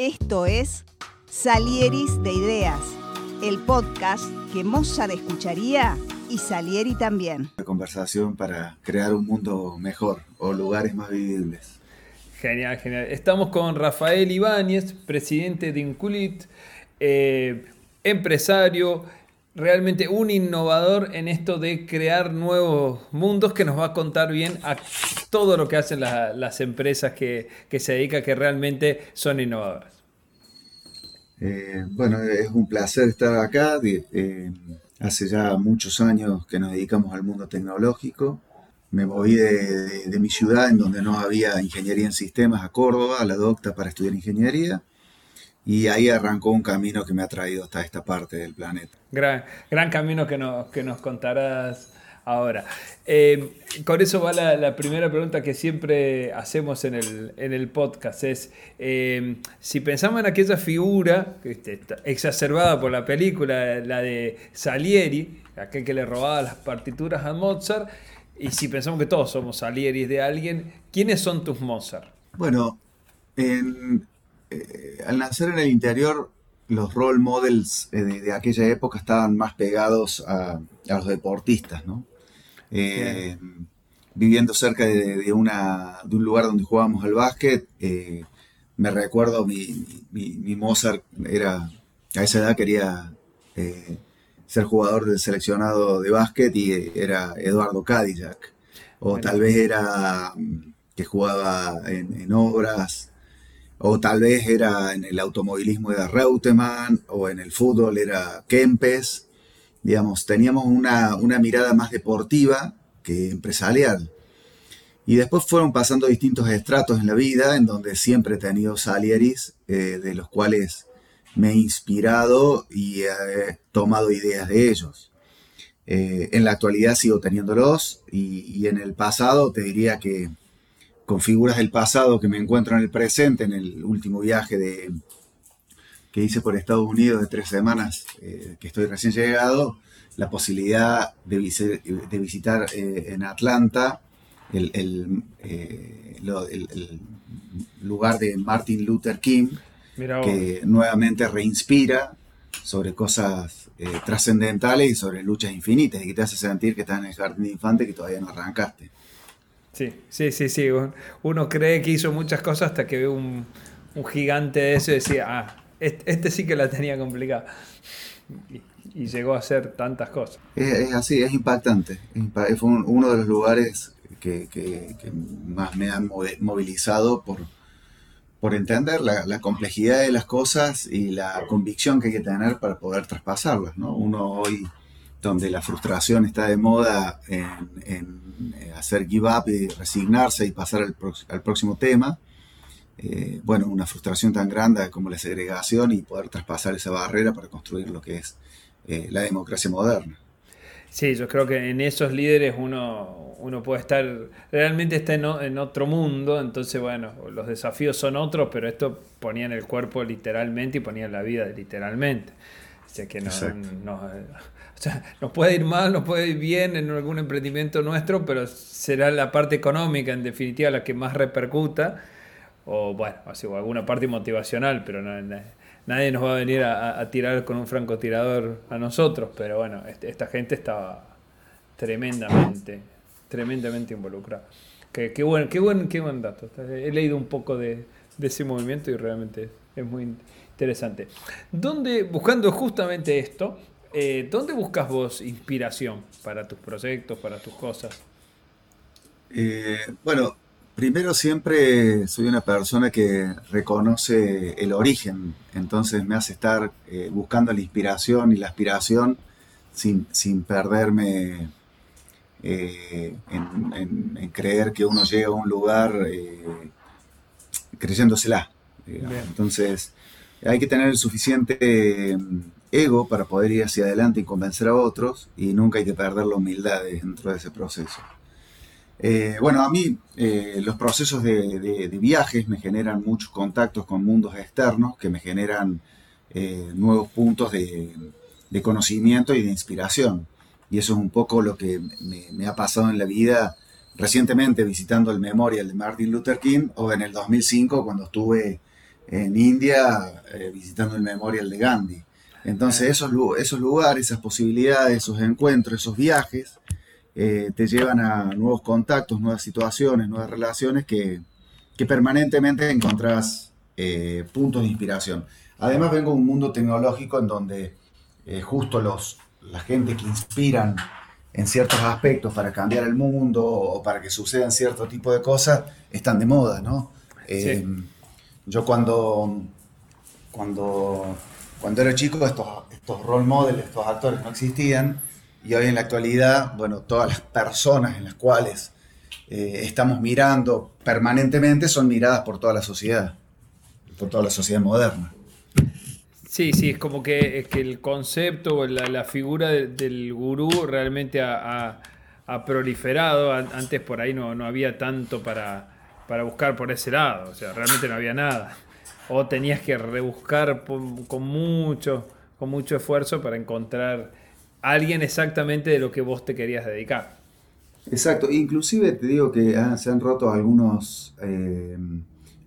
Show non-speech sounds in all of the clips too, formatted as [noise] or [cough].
Esto es Salieris de Ideas, el podcast que Mozart escucharía y Salieri también. La conversación para crear un mundo mejor o lugares más vivibles. Genial, genial. Estamos con Rafael Ibáñez, presidente de Inculit, eh, empresario, realmente un innovador en esto de crear nuevos mundos que nos va a contar bien a todo lo que hacen las empresas que, se dedican, que realmente son innovadoras. Eh, bueno, es un placer estar acá. Eh, hace ya muchos años que nos dedicamos al mundo tecnológico. Me moví de, de mi ciudad, en donde no había ingeniería en sistemas, a Córdoba, a la docta para estudiar ingeniería y ahí arrancó un camino que me ha traído hasta esta parte del planeta. Gran, gran camino que nos, que nos contarás ahora. Eh, con eso va la, primera pregunta que siempre hacemos en el, en el podcast. Es, eh, si pensamos en aquella figura este, exacerbada por la película, la de Salieri, aquel que le robaba las partituras a Mozart, y si pensamos que todos somos Salieris de alguien, ¿quiénes son tus Mozart? Bueno, en, eh, al nacer en el interior, los role models eh, de, aquella época estaban más pegados a, los deportistas, ¿no? Eh, viviendo cerca de, una, de un lugar donde jugábamos al básquet, me recuerdo mi, mi, Mozart era, a esa edad quería ser jugador del seleccionado de básquet y era Eduardo Cadillac. O tal vez era mm, que jugaba en obras o tal vez era en el automovilismo era Reutemann, o en el fútbol era Kempes. Digamos, teníamos una, mirada más deportiva que empresarial. Y después fueron pasando distintos estratos en la vida, en donde siempre he tenido Salieris, eh, de los cuales me he inspirado y he tomado ideas de ellos. Eh, en la actualidad sigo teniéndolos y, en el pasado te diría que con figuras del pasado que me encuentro en el presente, en el último viaje de, que hice por Estados Unidos de tres semanas, eh, que estoy recién llegado, la posibilidad de, visitar eh, en Atlanta el, eh, el, lugar de Martin Luther King, que nuevamente reinspira sobre cosas trascendentales y sobre luchas infinitas y que te hace sentir que estás en el jardín de infante que todavía no arrancaste. Sí, sí, sí, sí. Uno cree que hizo muchas cosas hasta que ve un, gigante de eso y decía, ah, este, sí que la tenía complicada. Y, llegó a hacer tantas cosas. Es, así, es impactante. Fue uno de los lugares que, más me han movilizado por, por entender la, complejidad de las cosas y la convicción que hay que tener para poder traspasarlas. ¿no? Uno hoy donde la frustración está de moda en, eh, hacer give up y resignarse y pasar al, próximo tema. Eh, bueno, una frustración tan grande como la segregación y poder traspasar esa barrera para construir lo que es eh, la democracia moderna. Sí, yo creo que en esos líderes uno, uno puede estar, realmente está en, en, otro mundo, entonces bueno, los desafíos son otros, pero esto ponía en el cuerpo literalmente y ponía en la vida literalmente. Sea que no, o sea, nos puede ir mal, nos puede ir bien en algún emprendimiento nuestro, pero será la parte económica, en definitiva, la que más repercuta. O bueno, o alguna parte motivacional, pero nadie nos va a venir a, tirar con un francotirador a nosotros. Pero bueno, este, esta gente estaba tremendamente, tremendamente involucrada. Qué, qué, buen, qué, buen, qué buen dato. He leído un poco de, de ese movimiento y realmente es muy interesante. ¿Dónde, buscando justamente esto, eh, ¿Dónde buscas vos inspiración para tus proyectos, para tus cosas? Eh, bueno, primero siempre soy una persona que reconoce el origen, entonces me hace estar eh, buscando la inspiración y la aspiración sin, perderme en, creer que uno llega a un lugar creyéndosela. Entonces hay que tener el suficiente ego para poder ir hacia adelante y convencer a otros y nunca hay que perder la humildad dentro de ese proceso. Eh, bueno, a mí eh, los procesos de, viajes me generan muchos contactos con mundos externos que me generan eh, nuevos puntos de, conocimiento y de inspiración. Y eso es un poco lo que me, ha pasado en la vida recientemente visitando el Memorial de Martin Luther King o en el 2005 cuando estuve en India eh, visitando el Memorial de Gandhi. Entonces esos, esos lugares, esas posibilidades, esos encuentros, esos viajes, eh, te llevan a nuevos contactos, nuevas situaciones, nuevas relaciones que, permanentemente encontrás eh, puntos de inspiración. Además vengo de un mundo tecnológico en donde justo los, la gente que inspiran en ciertos aspectos para cambiar el mundo o para que sucedan cierto tipo de cosas están de moda, ¿no? Yo cuando, cuando, cuando era chico estos, estos role models, estos actores no existían y hoy en la actualidad, bueno, todas las personas en las cuales eh, estamos mirando permanentemente son miradas por toda la sociedad, por toda la sociedad moderna. Sí, sí, es como que, es que el concepto o la, figura del gurú realmente ha, proliferado. Antes por ahí no, no había tanto para, para buscar por ese lado. O sea, realmente no había nada. O tenías que rebuscar con mucho, con mucho esfuerzo para encontrar a alguien exactamente de lo que vos te querías dedicar. Exacto, inclusive te digo que se han roto algunos, eh,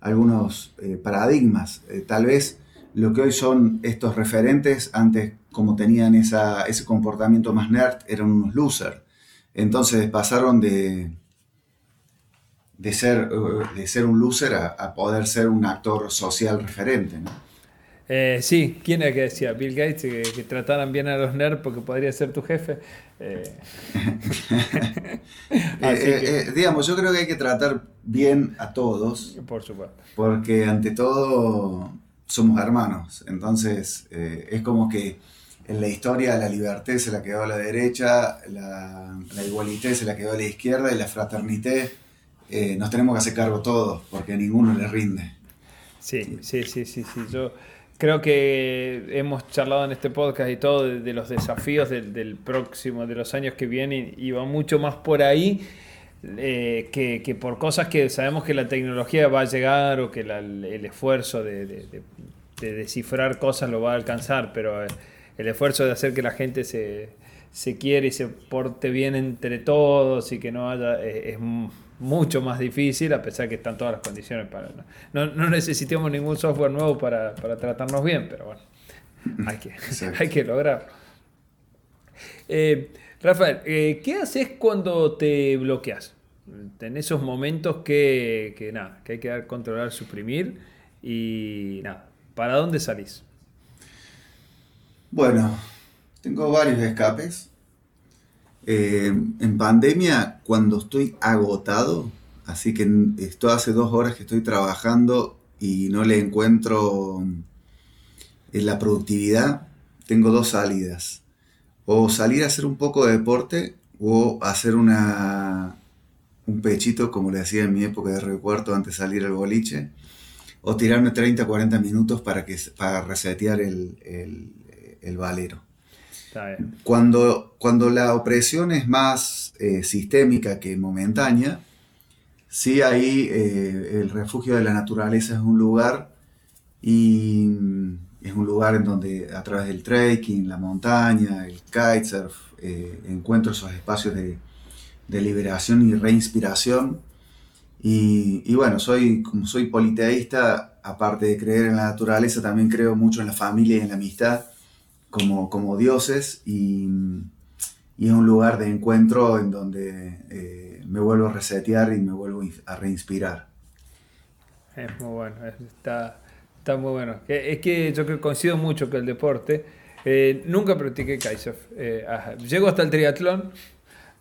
algunos eh, paradigmas. Eh, tal vez lo que hoy son estos referentes, antes como tenían ese comportamiento más nerd, eran unos losers. Entonces pasaron de, de ser, uh, de ser un loser a, poder ser un actor social referente. ¿no? Eh, sí, ¿quién era que decía? Bill Gates, que, trataran bien a los nerds porque podría ser tu jefe. [laughs] [laughs] Eh. Eh, digamos, yo creo que hay que tratar bien a todos. Por supuesto. Porque ante todo somos hermanos. Entonces, es como que en la historia la libertad se la quedó a la derecha, la, la igualité se la quedó a la izquierda y la fraternité eh, nos tenemos que hacer cargo todos, porque ninguno le rinde. Sí, sí, sí, sí, sí. Yo creo que hemos charlado en este podcast y todo de, los desafíos del, próximo, de los años que vienen, y va mucho más por ahí. Eh, que, por cosas que sabemos que la tecnología va a llegar o que el esfuerzo de, de, descifrar cosas lo va a alcanzar, pero el esfuerzo de hacer que la gente se, se quiere y se porte bien entre todos y que no haya eh, mucho más difícil a pesar que están todas las condiciones para no, no necesitamos ningún software nuevo para, tratarnos bien pero bueno [laughs] hay que, hay que lograrlo eh, Rafael eh, ¿qué haces cuando te bloqueas? en esos momentos que, que nada que hay que dar controlar suprimir y nada ¿para dónde salís? bueno tengo varios escapes. Eh, en pandemia, cuando estoy agotado, así que esto hace dos horas que estoy trabajando y no le encuentro en la productividad, tengo dos salidas. O salir a hacer un poco de deporte o hacer un pechito, como le hacía en mi época de recuerdo antes de salir al boliche, o tirarme 30 40 minutos para, que, para resetear el, el valero. Cuando, cuando la opresión es más eh, sistémica que momentánea, sí ahí eh, el refugio de la naturaleza es un lugar y mm, es un lugar en donde a través del trekking, la montaña, el kitesurf, eh, encuentro esos espacios de, de, liberación y reinspiración. Y, y, bueno, soy, como soy politeísta, aparte de creer en la naturaleza, también creo mucho en la familia y en la amistad como, dioses y, es un lugar de encuentro en donde eh, me vuelvo a resetear y me vuelvo a reinspirar. Es muy bueno, está, está muy bueno. Es que yo coincido mucho con el deporte. Eh, nunca practiqué kitesurf. Eh, llego hasta el triatlón,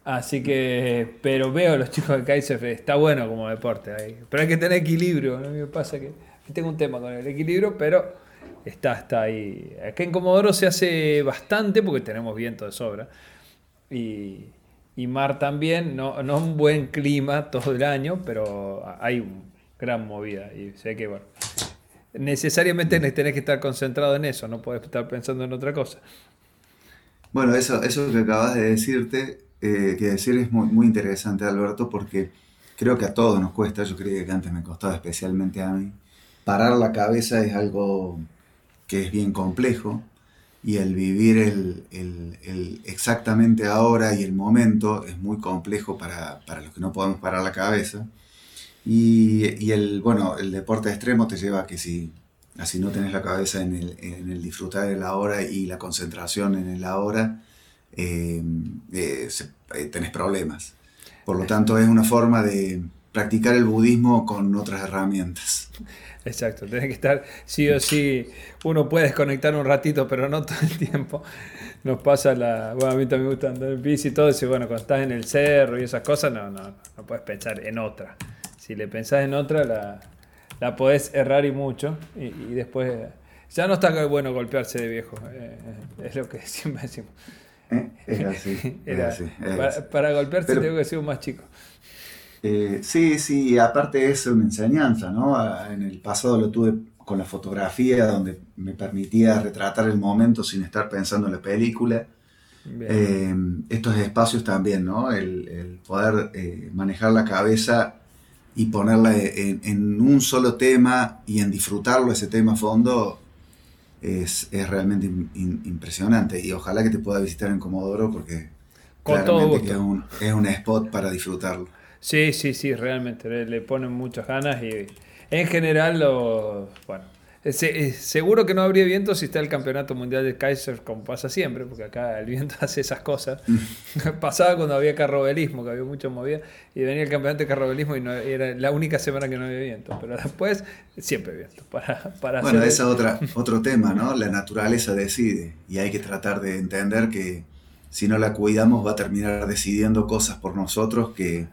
así que, pero veo a los chicos de kitesurf, está bueno como deporte. Ahí. Pero hay que tener equilibrio. Mí me pasa que tengo un tema con el equilibrio, pero está, está ahí. Acá en Comodoro se hace bastante porque tenemos viento de sobra. Y, mar también, no, no un buen clima todo el año, pero hay gran movida. Y sé que, bueno, necesariamente tenés que estar concentrado en eso, no puedes estar pensando en otra cosa. Bueno, eso, eso que acabas de decirte, eh, que decir es muy, muy interesante, Alberto, porque creo que a todos nos cuesta, yo creía que antes me costaba especialmente a mí, parar la cabeza es algo que es bien complejo, y el vivir el, exactamente ahora y el momento es muy complejo para, los que no podemos parar la cabeza. Y, el, bueno, el deporte extremo te lleva a que si Así no tenés la cabeza en el, en el disfrutar de la hora y la concentración en el ahora, eh, eh, eh, tenés problemas. Por lo tanto, es una forma de practicar el budismo con otras herramientas. Exacto, tenés que estar sí o sí. Uno puede desconectar un ratito, pero no [laughs] todo el tiempo. Nos pasa la. Bueno, a mí también me gusta andar en bici y todo. Y bueno, cuando estás en el cerro y esas cosas, no, no, no puedes pensar en otra. Si le pensás en otra, la, la podés errar y mucho. Y, después. Ya no está bueno golpearse de viejo. Eh, es lo que [laughs] siempre decimos. Eh, era así. [laughs] para, golpearse tengo que ser un más chico. Eh, sí, sí, aparte es una enseñanza, ¿no? En el pasado lo tuve con la fotografía, donde me permitía retratar el momento sin estar pensando en la película. Eh, estos espacios también, ¿no? El, poder eh, manejar la cabeza y ponerla en, un solo tema y en disfrutarlo ese tema a fondo es, realmente impresionante. Y ojalá que te pueda visitar en Comodoro porque claramente es un, es un spot para disfrutarlo. Sí, sí, sí, realmente. Le, ponen muchas ganas y en general, lo, bueno, seguro que no habría viento si está el campeonato mundial de Kaiser, como pasa siempre, porque acá el viento [laughs] hace esas cosas. [laughs] Pasaba cuando había carrobelismo, que había mucho movida, y venía el campeonato de carrobelismo y no, era la única semana que no había viento. Pero después, siempre viento. Para, para bueno, ese es otra, [laughs] otro tema, ¿no? La naturaleza decide, y hay que tratar de entender que si no la cuidamos va a terminar decidiendo cosas por nosotros que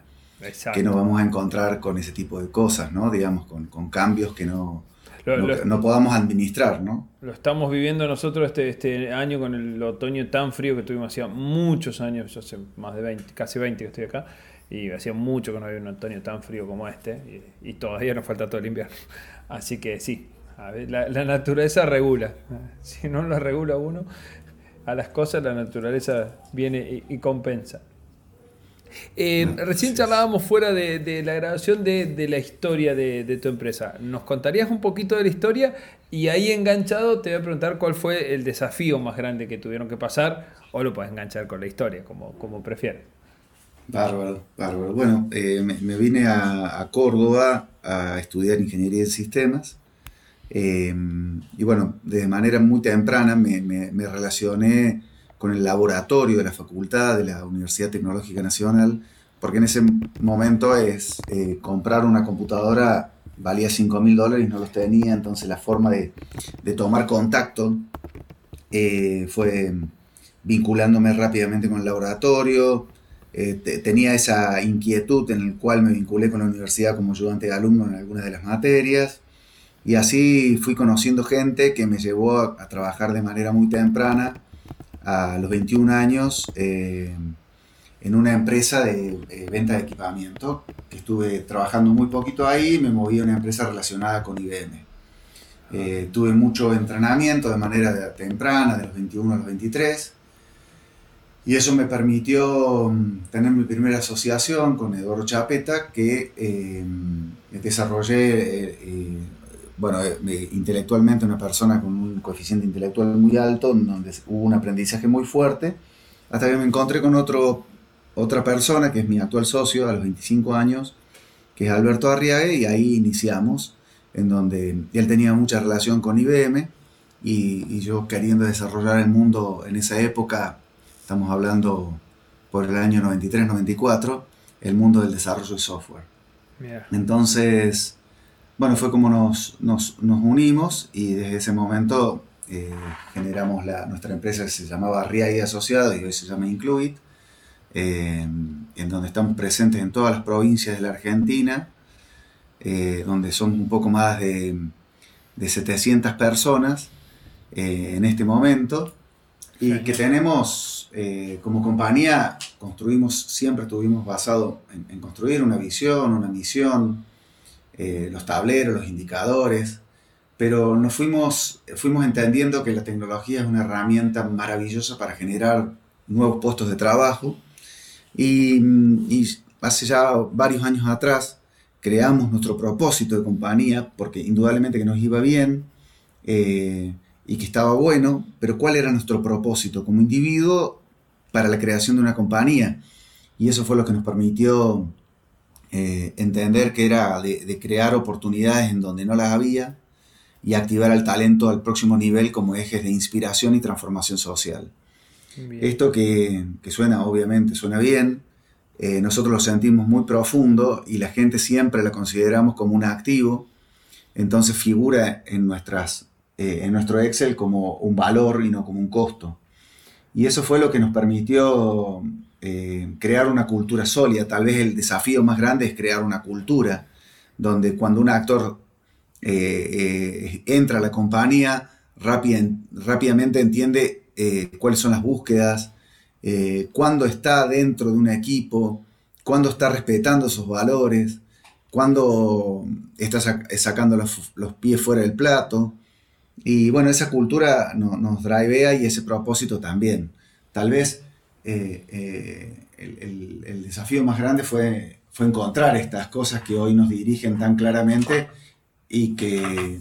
que nos vamos a encontrar con ese tipo de cosas, ¿no? Digamos, con, con cambios que no, no, podamos administrar, ¿no? Lo estamos viviendo nosotros este, este año con el otoño tan frío que tuvimos hacía muchos años, hace más de 20, casi 20 que estoy acá, y hacía mucho que no había un otoño tan frío como este, y, todavía nos falta todo el invierno. [laughs] Así que sí, la, naturaleza regula. [laughs] Si no lo regula uno, a las cosas la naturaleza viene y compensa. Eh, recién charlábamos fuera de, la grabación de, la historia de, tu empresa. ¿Nos contarías un poquito de la historia? Y ahí enganchado te voy a preguntar cuál fue el desafío más grande que tuvieron que pasar, o lo puedes enganchar con la historia, como, como prefieres. Bárbaro, bárbaro. Bueno, eh, me, vine a, Córdoba a estudiar ingeniería de sistemas. Eh, y bueno, de manera muy temprana me, me relacioné con el laboratorio de la facultad de la Universidad Tecnológica Nacional, porque en ese momento es eh, comprar una computadora valía 5 mil dólares no los tenía, entonces la forma de, tomar contacto eh, fue vinculándome rápidamente con el laboratorio, eh, tenía esa inquietud en el cual me vinculé con la universidad como ayudante de alumno en algunas de las materias, y así fui conociendo gente que me llevó a trabajar de manera muy temprana a los 21 años eh, en una empresa de, venta de equipamiento, que estuve trabajando muy poquito ahí, me moví a una empresa relacionada con IBM. Eh, tuve mucho entrenamiento de manera temprana, de los 21 a los 23, y eso me permitió mm, tener mi primera asociación con Eduardo Chapeta, que eh, desarrollé bueno, eh, intelectualmente una persona con un coeficiente intelectual muy alto, donde hubo un aprendizaje muy fuerte, hasta que me encontré con otro, otra persona que es mi actual socio a los 25 años, que es Alberto Arriague, y ahí iniciamos, en donde él tenía mucha relación con IBM, y, yo queriendo desarrollar el mundo en esa época, estamos hablando por el año 93-94, el mundo del desarrollo de software. Entonces, bueno, fue como nos, unimos y desde ese momento eh, generamos la, nuestra empresa que se llamaba RIA y Asociados y hoy se llama Incluit, eh, en donde estamos presentes en todas las provincias de la Argentina, eh, donde son un poco más de, de 700 personas en este momento. Y que tenemos como compañía, construimos, siempre estuvimos basados en construir una visión, una misión, eh, los tableros, los indicadores, pero nos fuimos, fuimos entendiendo que la tecnología es una herramienta maravillosa para generar nuevos puestos de trabajo y, hace ya varios años atrás creamos nuestro propósito de compañía porque indudablemente que nos iba bien eh, y que estaba bueno, pero ¿cuál era nuestro propósito como individuo para la creación de una compañía? Y eso fue lo que nos permitió eh, entender que era de, crear oportunidades en donde no las había, y activar al talento al próximo nivel como ejes de inspiración y transformación social. Esto que, suena, obviamente, suena bien, eh, nosotros lo sentimos muy profundo y la gente siempre la consideramos como un activo, entonces figura en, nuestras, eh, en nuestro Excel como un valor y no como un costo. Y eso fue lo que nos permitió eh, crear una cultura sólida. Tal vez el desafío más grande es crear una cultura donde cuando un actor entra a la compañía, rápidamente entiende eh, cuáles son las búsquedas, eh, cuándo está dentro de un equipo, cuándo está respetando sus valores, cuándo está sacando los, pies fuera del plato. Y bueno, esa cultura nos drivea y ese propósito también. Tal vez eh, el, desafío más grande fue, fue encontrar estas cosas que hoy nos dirigen tan claramente y que,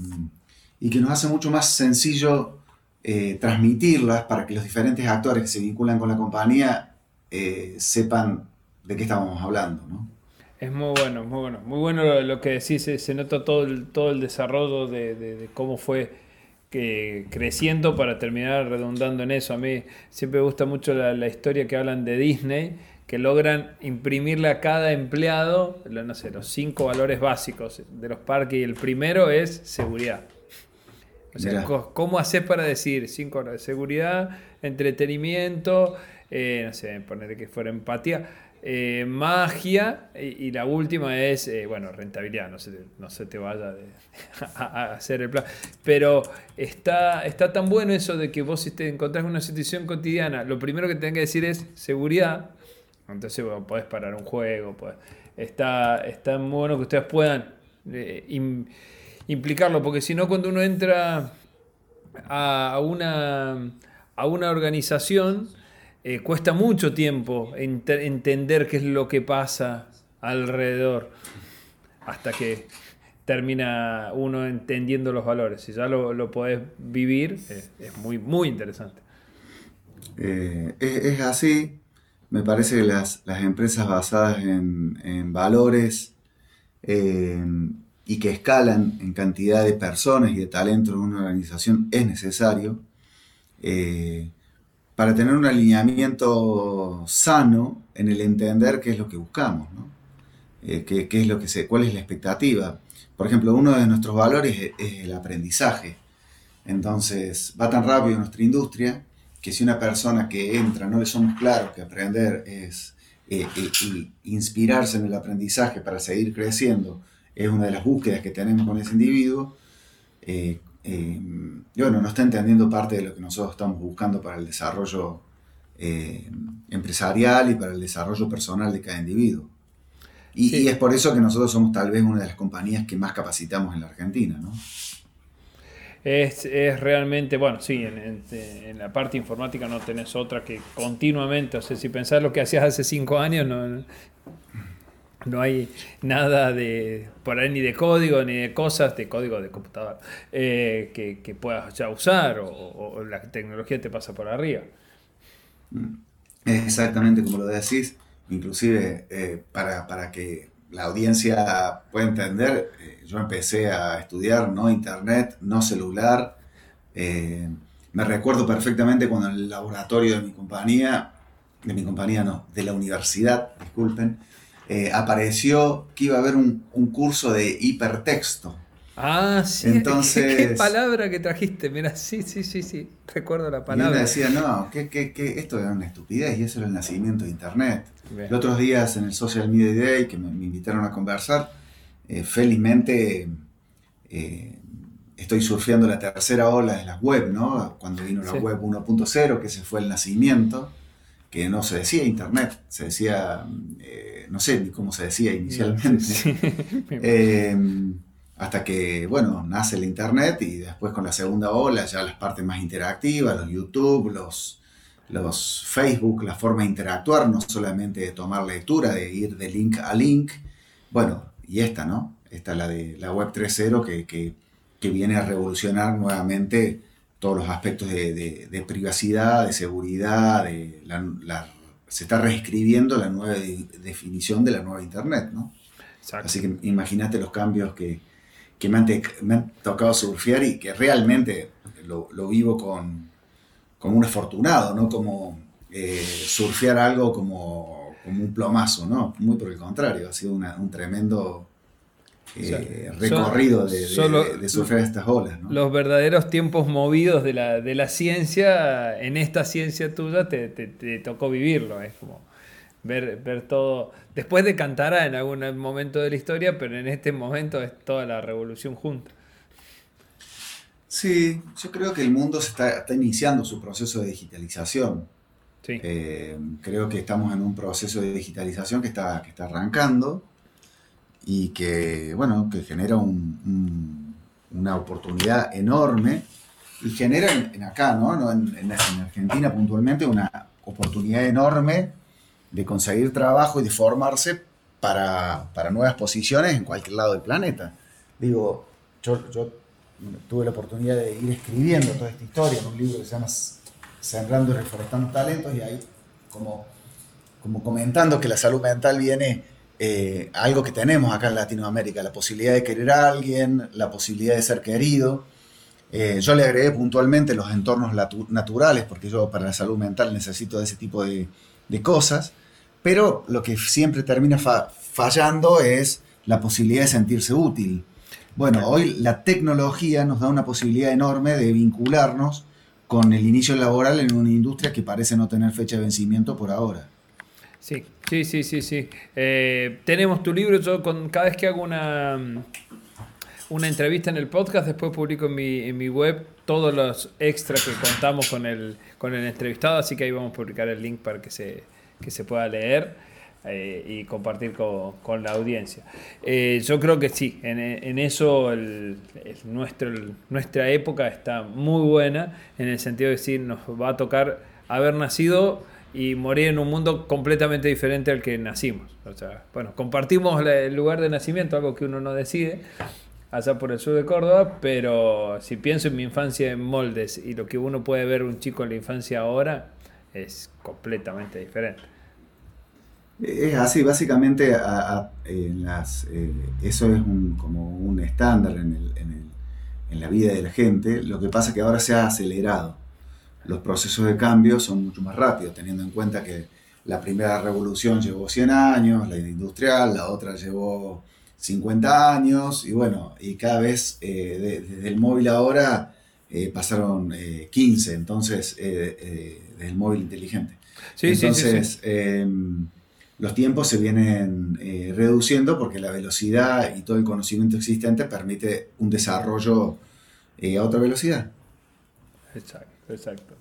y que nos hace mucho más sencillo eh, transmitirlas para que los diferentes actores que se vinculan con la compañía eh, sepan de qué estábamos hablando. ¿no? Es muy bueno, muy bueno. Muy bueno lo, que decís, se, nota todo el, todo el desarrollo de, cómo fue que creciendo para terminar redundando en eso. A mí siempre me gusta mucho la, historia que hablan de Disney, que logran imprimirle a cada empleado, no sé, los cinco valores básicos de los parques y el primero es seguridad. O sea, ¿cómo haces para decir cinco horas de seguridad, entretenimiento, eh, no sé, poner que fuera empatía, eh, magia y, la última es, eh, bueno, rentabilidad, no se, no se te vaya [laughs] a, hacer el plan. Pero está, está tan bueno eso de que vos si te encontrás en una situación cotidiana, lo primero que tenés que decir es seguridad. Entonces podés parar un juego. está, está muy bueno que ustedes puedan implicarlo, porque si no, cuando uno entra a una, a una organización, eh, cuesta mucho tiempo entender qué es lo que pasa alrededor, hasta que termina uno entendiendo los valores. Si ya lo, lo podés vivir, es muy, muy interesante. Eh, es, así. Me parece que las, empresas basadas en, valores eh, y que escalan en cantidad de personas y de talento en una organización es necesario eh, para tener un alineamiento sano en el entender qué es lo que buscamos, eh, qué, es lo que se, cuál es la expectativa. Por ejemplo, uno de nuestros valores es, el aprendizaje. Entonces, va tan rápido nuestra industria que si una persona que entra no le somos claros que aprender es eh, inspirarse en el aprendizaje para seguir creciendo, es una de las búsquedas que tenemos con ese individuo, eh, eh, y bueno, no está entendiendo parte de lo que nosotros estamos buscando para el desarrollo eh, empresarial y para el desarrollo personal de cada individuo. Y, es por eso que nosotros somos tal vez una de las compañías que más capacitamos en la Argentina, ¿no? Es, realmente, bueno, sí, en, la parte informática no tenés otra que continuamente, o sea, si pensás lo que hacías hace cinco años, no, no hay nada de por ahí ni de código ni de cosas de código de computador eh, que, puedas ya usar o, la tecnología te pasa por arriba. Mm. exactamente como lo decís. Inclusive eh, para, que la audiencia pueda entender eh, yo empecé a estudiar no internet no celular. Me recuerdo perfectamente cuando en el laboratorio de mi compañía de mi compañía no de la universidad disculpen eh, apareció que iba a haber un, curso de hipertexto. Ah, sí. [laughs] Entonces, ¿Qué, palabra que trajiste? Mira, sí, sí, sí, sí. Recuerdo la palabra. Y uno decía, no, que, esto era una estupidez y eso era el nacimiento de Internet. Los otros días en el Social Media Day que me, invitaron a conversar, eh, felizmente eh, estoy surfeando la tercera ola de las web, ¿no? Cuando vino la web 1.0, que ese fue el nacimiento que no se decía Internet, se decía, eh, no sé ni cómo se decía inicialmente, [laughs] em, hasta que, bueno, nace el Internet y después con la segunda ola ya las partes más interactivas, los YouTube, los, los Facebook, la forma de interactuar, no solamente de tomar lectura, de ir de link a link, bueno, y esta, ¿no? Esta la de la Web 3.0 que, que, que viene a revolucionar nuevamente todos los aspectos de, privacidad, de seguridad, de se está reescribiendo la nueva definición de la nueva Internet, ¿no? Así que imagínate los cambios que, que me han, tocado surfear y que realmente lo, vivo con, como un afortunado, no como eh, surfear algo como, como, un plomazo, ¿no? Muy por el contrario, ha sido un tremendo eh, recorrido de, de, surfear estas olas. ¿no? Los verdaderos tiempos movidos de la, de la ciencia, en esta ciencia tuya te, te, tocó vivirlo, es como ver, ver todo, después de Cantara en algún momento de la historia, pero en este momento es toda la revolución junta. Sí, yo creo que el mundo se está, está iniciando su proceso de digitalización. Eh, creo que estamos en un proceso de digitalización que está, que está arrancando y que, bueno, que genera una oportunidad enorme y genera en, acá, ¿no? En, Argentina puntualmente, una oportunidad enorme de conseguir trabajo y de formarse para, nuevas posiciones en cualquier lado del planeta. Digo, yo, tuve la oportunidad de ir escribiendo toda esta historia en un libro que se llama Sembrando y Reforestando Talentos y ahí como, como comentando que la salud mental viene eh, algo que tenemos acá en Latinoamérica, la posibilidad de querer a alguien, la posibilidad de ser querido. Eh, yo le agregué puntualmente los entornos naturales, porque yo para la salud mental necesito de ese tipo de, cosas, pero lo que siempre termina fallando es la posibilidad de sentirse útil. Bueno, hoy la tecnología nos da una posibilidad enorme de vincularnos con el inicio laboral en una industria que parece no tener fecha de vencimiento por ahora. Sí, sí, sí, sí, sí. Eh, tenemos tu libro, yo con, cada vez que hago una, una entrevista en el podcast, después publico en mi, en mi web todos los extras que contamos con el, con el entrevistado, así que ahí vamos a publicar el link para que se, que se pueda leer. Eh, y compartir con, con la audiencia. Eh, yo creo que sí, en, en eso el, nuestro, nuestra época está muy buena, en el sentido de que nos va a tocar haber nacido y morir en un mundo completamente diferente al que nacimos. O sea, bueno, compartimos el lugar de nacimiento, algo que uno no decide, allá por el sur de Córdoba, pero si pienso en mi infancia en moldes y lo que uno puede ver un chico en la infancia ahora, es completamente diferente. Es así, básicamente eh, eso es como un estándar en la vida de la gente, lo que pasa es que ahora se ha acelerado los procesos de cambio son mucho más rápidos, teniendo en cuenta que la primera revolución llevó 100 años, la industrial, la otra llevó 50 años, y bueno, y cada vez eh, desde el móvil ahora eh, pasaron 15, eh, entonces, desde el móvil inteligente. entonces, em, los tiempos se vienen reduciendo porque la velocidad y todo el conocimiento existente permite un desarrollo a otra velocidad. Exacto. Exacto.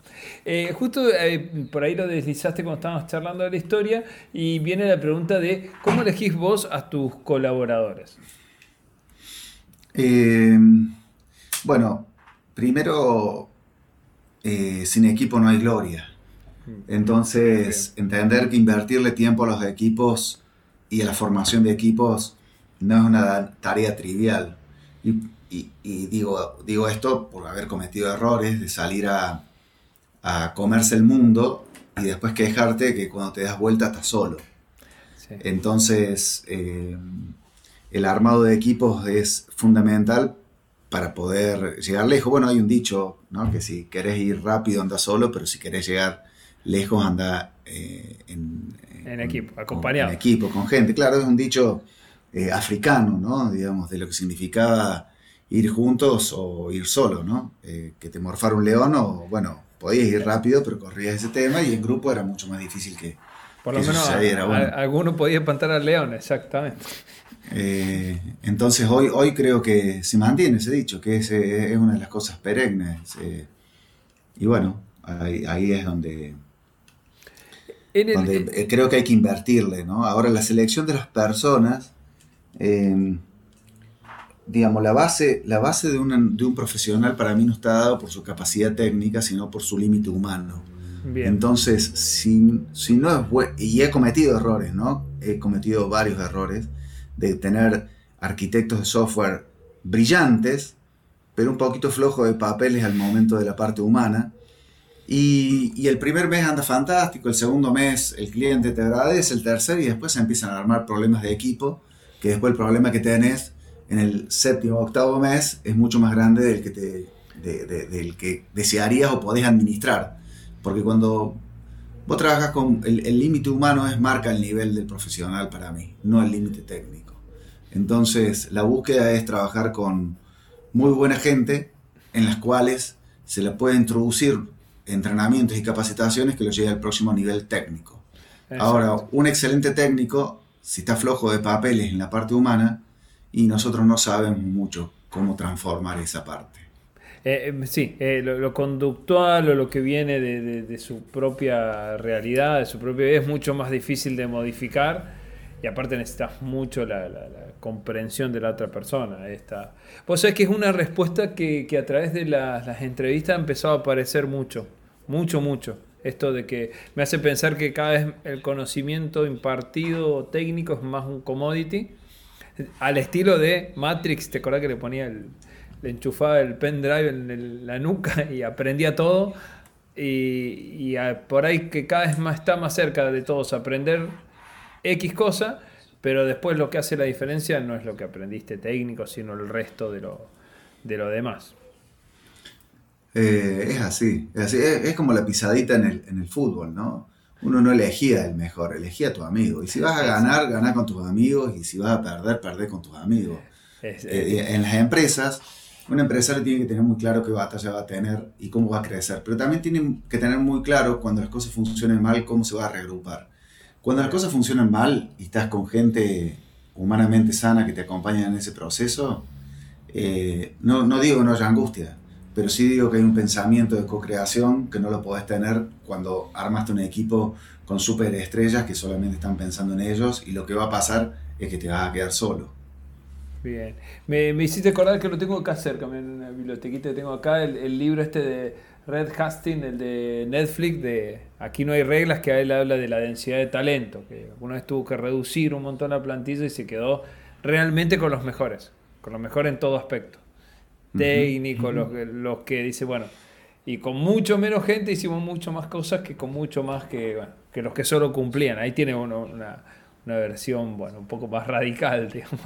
Eh, justo eh, por ahí lo deslizaste cuando estábamos charlando de la historia y viene la pregunta de cómo elegís vos a tus colaboradores. Eh, bueno, primero, sin equipo no hay gloria. Mm. Entonces, entender que invertirle tiempo a los equipos y a la formación de equipos no es una tarea trivial. Y, digo, digo esto por haber cometido errores de salir a, comerse el mundo y después quejarte que cuando te das vuelta estás solo. Entonces, eh, el armado de equipos es fundamental para poder llegar lejos. Bueno, hay un dicho, ¿no? Que si querés ir rápido anda solo, pero si querés llegar lejos anda eh, en, equipo, acompañado. en equipo, con gente. Claro, es un dicho eh, africano, ¿no? Digamos, de lo que significaba ir juntos o ir solo, ¿no? Eh, que te morfara un león o, bueno, podías ir rápido, pero corrías ese tema y en grupo era mucho más difícil que, Por lo menos alguno podía espantar al león, exactamente. Eh, entonces hoy, hoy creo que se mantiene ese dicho, que es, es una de las cosas perennes. Eh, y bueno, ahí, es donde, creo que hay que invertirle, ¿no? Ahora la selección de las personas digamos, la base, la base de, un profesional para mí no está dado por su capacidad técnica, sino por su límite humano. Entonces, si, si no es bueno, y he cometido errores, ¿no? He cometido varios errores de tener arquitectos de software brillantes, pero un poquito flojos de papeles al momento de la parte humana. Y, y, el primer mes anda fantástico, el segundo mes el cliente te agradece, el tercer y después se empiezan a armar problemas de equipo, que después el problema que tenés en el séptimo o octavo mes es mucho más grande del que, te, del que desearías o podés administrar. Porque cuando vos trabajas con el límite humano es marca el nivel del profesional para mí, no el límite técnico. Entonces la búsqueda es trabajar con muy buena gente en las cuales se le puede introducir entrenamientos y capacitaciones que lo lleve al próximo nivel técnico. Ahora, un excelente técnico, si está flojo de papeles en la parte humana, y nosotros no sabemos mucho cómo transformar esa parte. Eh, eh, sí, eh, lo, conductual o lo que viene de, su propia realidad, de su propia vida, es mucho más difícil de modificar y aparte necesitas mucho la, comprensión de la otra persona. Esta. Vos sabés que es una respuesta que, a través de las, las entrevistas ha empezado a aparecer mucho, mucho, mucho. Esto de que me hace pensar que cada vez el conocimiento impartido técnico es más un commodity al estilo de Matrix, ¿te acordás que le ponía el, le enchufaba el pendrive en la nuca y aprendía todo? Y, por ahí que cada vez más está más cerca de todos aprender X cosa, pero después lo que hace la diferencia no es lo que aprendiste técnico, sino el resto de lo, de lo demás. Eh, es así, es, es, como la pisadita en el, en el fútbol, ¿no? Uno no elegía el mejor, elegía a tu amigo. Y si vas a ganar, ganar con tus amigos. Y si vas a perder, perder con tus amigos. Eh, en las empresas, un empresario tiene que tener muy claro qué batalla va a tener y cómo va a crecer. Pero también tiene que tener muy claro cuando las cosas funcionen mal, cómo se va a reagrupar. Cuando las cosas funcionan mal y estás con gente humanamente sana que te acompaña en ese proceso, eh, no, no digo no haya angustia, pero sí digo que hay un pensamiento de co-creación que no lo podés tener cuando armaste un equipo con superestrellas que solamente están pensando en ellos y lo que va a pasar es que te vas a quedar solo. Bien, me, hiciste acordar que lo tengo acá cerca, en la bibliotequita que tengo acá, el, libro este de Red Hastings, el de Netflix, de Aquí no hay reglas, que él habla de la densidad de talento, que una vez tuvo que reducir un montón la plantilla y se quedó realmente con los mejores, con los mejores en todo aspecto técnicos, los, que dice, bueno, y con mucho menos gente hicimos mucho más cosas que con mucho más que, que los que solo cumplían. Ahí tiene una, una, versión, bueno, un poco más radical, [laughs] digamos,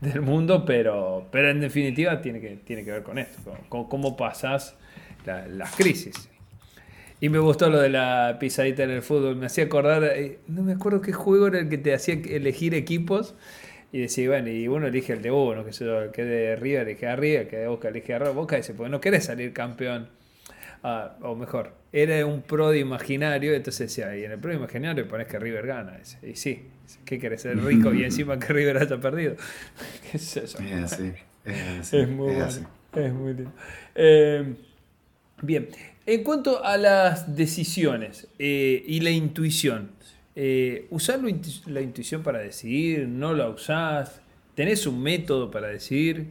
del mundo, pero, pero en definitiva tiene que, tiene que ver con esto, con, cómo pasas las crisis. Y me gustó lo de la pisadita en el fútbol. Me hacía acordar, eh, no me acuerdo qué juego era el que te hacía elegir equipos y decía, bueno, y uno elige el de uno, que, el que de River elige a River, que de Boca elige a Boca, dice, porque no querés salir campeón. Ah, o mejor, era un pro de imaginario, entonces decía, y en el pro de imaginario pones que River gana. y sí, ¿qué querés ser rico y encima que River haya perdido? [laughs] ¿Qué es eso? Es, [laughs] muy es muy lindo. Eh, bien, en cuanto a las decisiones eh, y la intuición, eh, ¿Usar la intuición para decidir? ¿No la usás? ¿Tenés un método para decidir?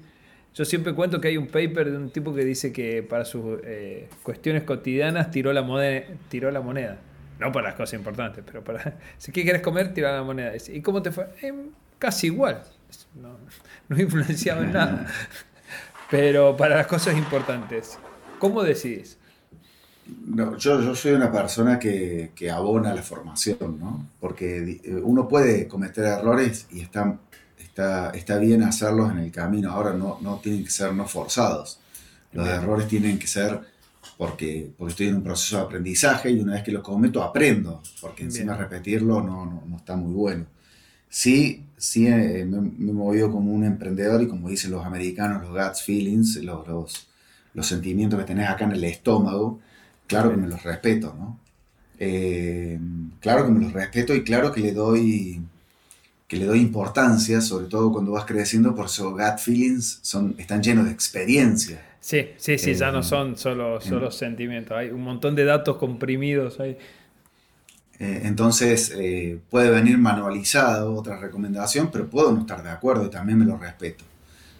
Yo siempre cuento que hay un paper de un tipo que dice que para sus eh, cuestiones cotidianas tiró la, moneda. No para las cosas importantes, pero para... [laughs] Si quieres comer, tiró la moneda. ¿Y cómo te fue? Eh, casi igual. No, [laughs] no influenciado en nada. [laughs] Pero para las cosas importantes, ¿cómo decides? No, yo, yo, soy una persona que, que, abona la formación, ¿no? Porque eh, uno puede cometer errores y está, está, está bien hacerlos en el camino. Ahora no, no tienen que ser no forzados. Los errores tienen que ser porque, porque estoy en un proceso de aprendizaje y una vez que lo cometo aprendo, porque encima repetirlo no, no, no, está muy bueno. Sí, sí eh, me, me, he movido como un emprendedor y como dicen los americanos, los guts feelings, los, los, los sentimientos que tenés acá en el estómago claro que me los respeto, ¿no? Eh, claro que me los respeto y claro que le doy que le doy importancia, sobre todo cuando vas creciendo, por eso gut feelings son, están llenos de experiencia. Sí, sí, sí, ya no eh, son solo, solo sentimientos, hay un montón de datos comprimidos ahí. Eh, entonces puede venir manualizado otra recomendación, pero puedo no estar de acuerdo y también me lo respeto.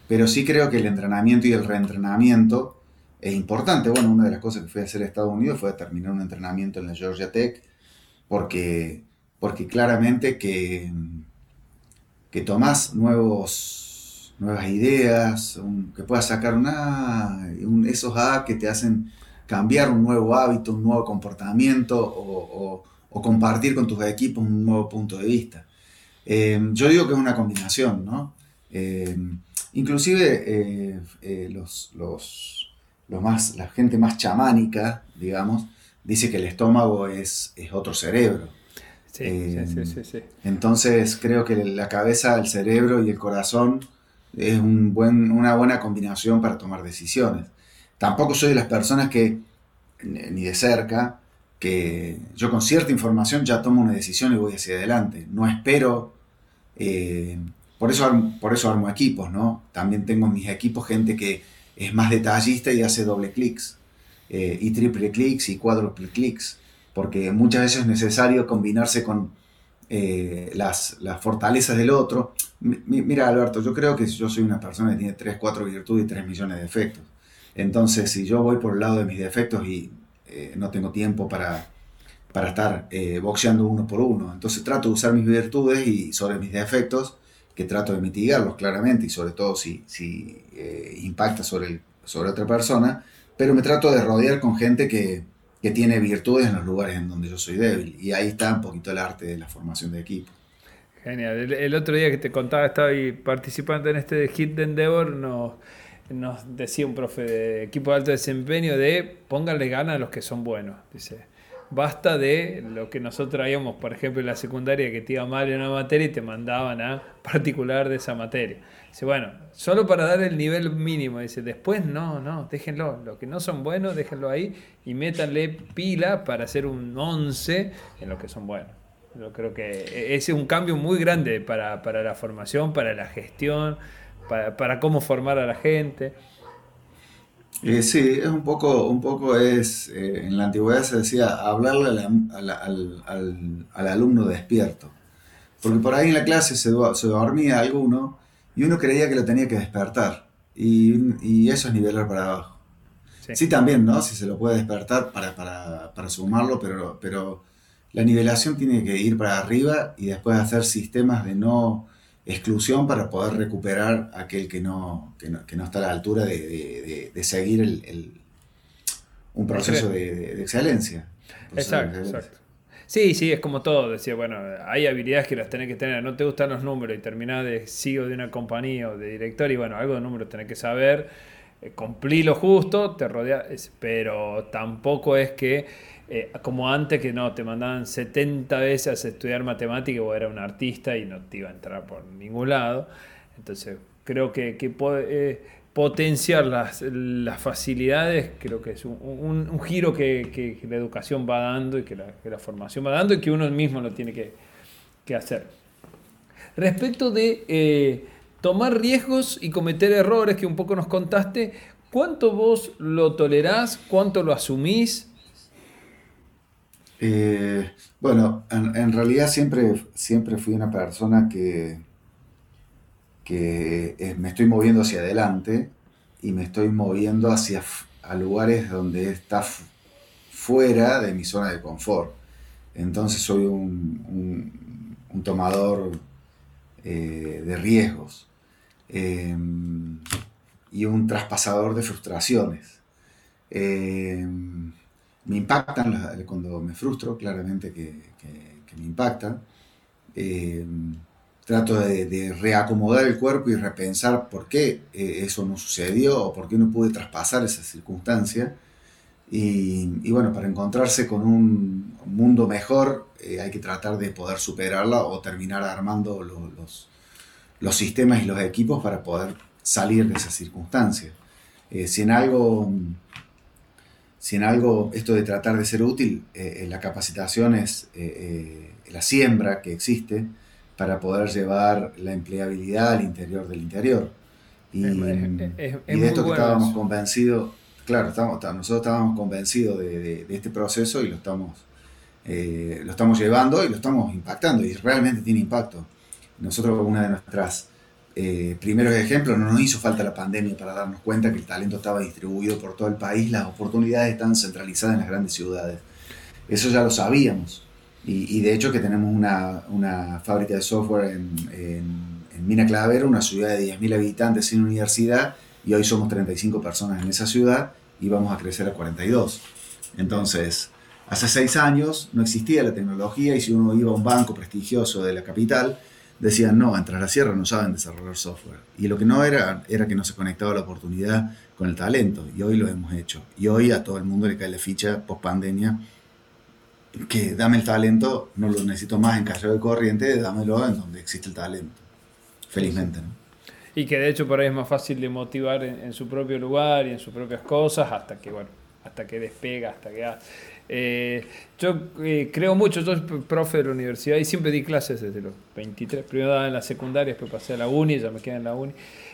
Pero sí creo que el entrenamiento y el reentrenamiento es importante. Bueno, una de las cosas que fui a hacer a Estados Unidos fue terminar un entrenamiento en la Georgia Tech, porque, porque claramente que, que tomás nuevos, nuevas ideas, que puedas sacar una, esos A que te hacen cambiar un nuevo hábito, un nuevo comportamiento o, compartir con tus equipos un nuevo punto de vista. Eh, yo digo que es una combinación, ¿no? Eh, inclusive eh, los, los, más, la gente más chamánica, digamos, dice que el estómago es, es otro cerebro. Sí, sí, sí, sí, Entonces creo que la cabeza, el cerebro y el corazón es un buen, una buena combinación para tomar decisiones. Tampoco soy de las personas que, ni de cerca, que yo con cierta información ya tomo una decisión y voy hacia adelante. No espero, eh, por, eso armo, por eso armo equipos, ¿no? También tengo en mis equipos gente que es más detallista y hace doble clics, eh, y triple clics y cuádruple clics, porque muchas veces es necesario combinarse con eh, las, fortalezas del otro. mira, Alberto, yo creo que yo soy una persona que tiene 3, 4 virtudes y 3 millones de defectos. Entonces, si yo voy por el lado de mis defectos y eh, no tengo tiempo para, para estar boxeando uno por uno. Entonces trato de usar mis virtudes y sobre mis defectos, que trato de mitigarlos claramente y sobre todo si, si eh, impacta sobre, sobre otra persona, pero me trato de rodear con gente que, que tiene virtudes en los lugares en donde yo soy débil. Y ahí está un poquito el arte de la formación de equipo. Genial. El, otro día que te contaba, estaba participando en este Hit de Endeavor, nos nos decía un profe de equipo de alto desempeño de pónganle ganas a los que son buenos. Dice, basta de lo que nosotros traíamos, por ejemplo, en la secundaria, que te iba mal en una materia y te mandaban a particular de esa materia. Dice, bueno, solo para dar el nivel mínimo. Dice, después no, no, déjenlo. Los que no son buenos, déjenlo ahí y métanle pila para hacer un 11 en los que son buenos. Yo creo que ese es un cambio muy grande para, para la formación, para la gestión para, cómo formar a la gente. Eh, sí, es un poco, un poco es, eh, en la antigüedad se decía hablarle al, alumno despierto. Porque por ahí en la clase se, se, dormía alguno y uno creía que lo tenía que despertar. Y, eso es nivelar para abajo. Sí. también, ¿no? Si se lo puede despertar para, para, sumarlo, pero, pero la nivelación tiene que ir para arriba y después hacer sistemas de no exclusión para poder recuperar aquel que no, que no, está a la altura de, seguir el, un proceso de, excelencia. Exacto, exacto. Sí, sí, es como todo. Decía, bueno, hay habilidades que las tenés que tener. No te gustan los números y terminás de CEO de una compañía o de director y bueno, algo de números tenés que saber. Eh, cumplí lo justo, te rodea, pero tampoco es que eh, como antes que no, te mandaban 70 veces a estudiar matemática o era un artista y no te iba a entrar por ningún lado. Entonces, creo que, que eh, potenciar las, las, facilidades, creo que es un, giro que, la educación va dando y que la, formación va dando y que uno mismo lo tiene que, hacer. Respecto de eh, tomar riesgos y cometer errores que un poco nos contaste, ¿cuánto vos lo tolerás? ¿Cuánto lo asumís? Eh, bueno, en, realidad siempre, siempre fui una persona que, que me estoy moviendo hacia adelante y me estoy moviendo hacia a lugares donde está fuera de mi zona de confort. Entonces soy un, un, tomador eh, de riesgos em, y un traspasador de frustraciones. Em, me impactan cuando me frustro, claramente que, me impactan. Eh, trato de, reacomodar el cuerpo y repensar por qué eh, eso no sucedió o por qué no pude traspasar esa circunstancia. Y, bueno, para encontrarse con un mundo mejor eh, hay que tratar de poder superarla o terminar armando los, los, sistemas y los equipos para poder salir de esa circunstancia. si en algo si en algo esto de tratar de ser útil, eh, la capacitación es eh, eh, la siembra que existe para poder llevar la empleabilidad al interior del interior. Y, de esto que estábamos convencidos, claro, estamos, nosotros estábamos convencidos de, este proceso y lo estamos, lo estamos llevando y lo estamos impactando y realmente tiene impacto. Nosotros, una de nuestras eh, primeros ejemplos, no nos hizo falta la pandemia para darnos cuenta que el talento estaba distribuido por todo el país, las oportunidades están centralizadas en las grandes ciudades. Eso ya lo sabíamos. Y, de hecho que tenemos una, fábrica de software en, en, Mina Clavero, una ciudad de 10.000 habitantes sin universidad, y hoy somos 35 personas en esa ciudad y vamos a crecer a 42. Entonces, hace seis años no existía la tecnología y si uno iba a un banco prestigioso de la capital, decían, no, entre la sierra no saben desarrollar software. Y lo que no era, era que no se conectaba la oportunidad con el talento. Y hoy lo hemos hecho. Y hoy a todo el mundo le cae la ficha post pandemia que dame el talento, no lo necesito más en Callao de Corriente, dámelo en donde existe el talento. Felizmente, ¿no? Y que de hecho por ahí es más fácil de motivar en, su propio lugar y en sus propias cosas hasta que, bueno, hasta que despega, hasta que... Eh, yo eh, creo mucho, yo soy profe de la universidad y siempre di clases desde los 23, primero daba en la secundaria, después pasé a la uni, ya me quedé en la uni,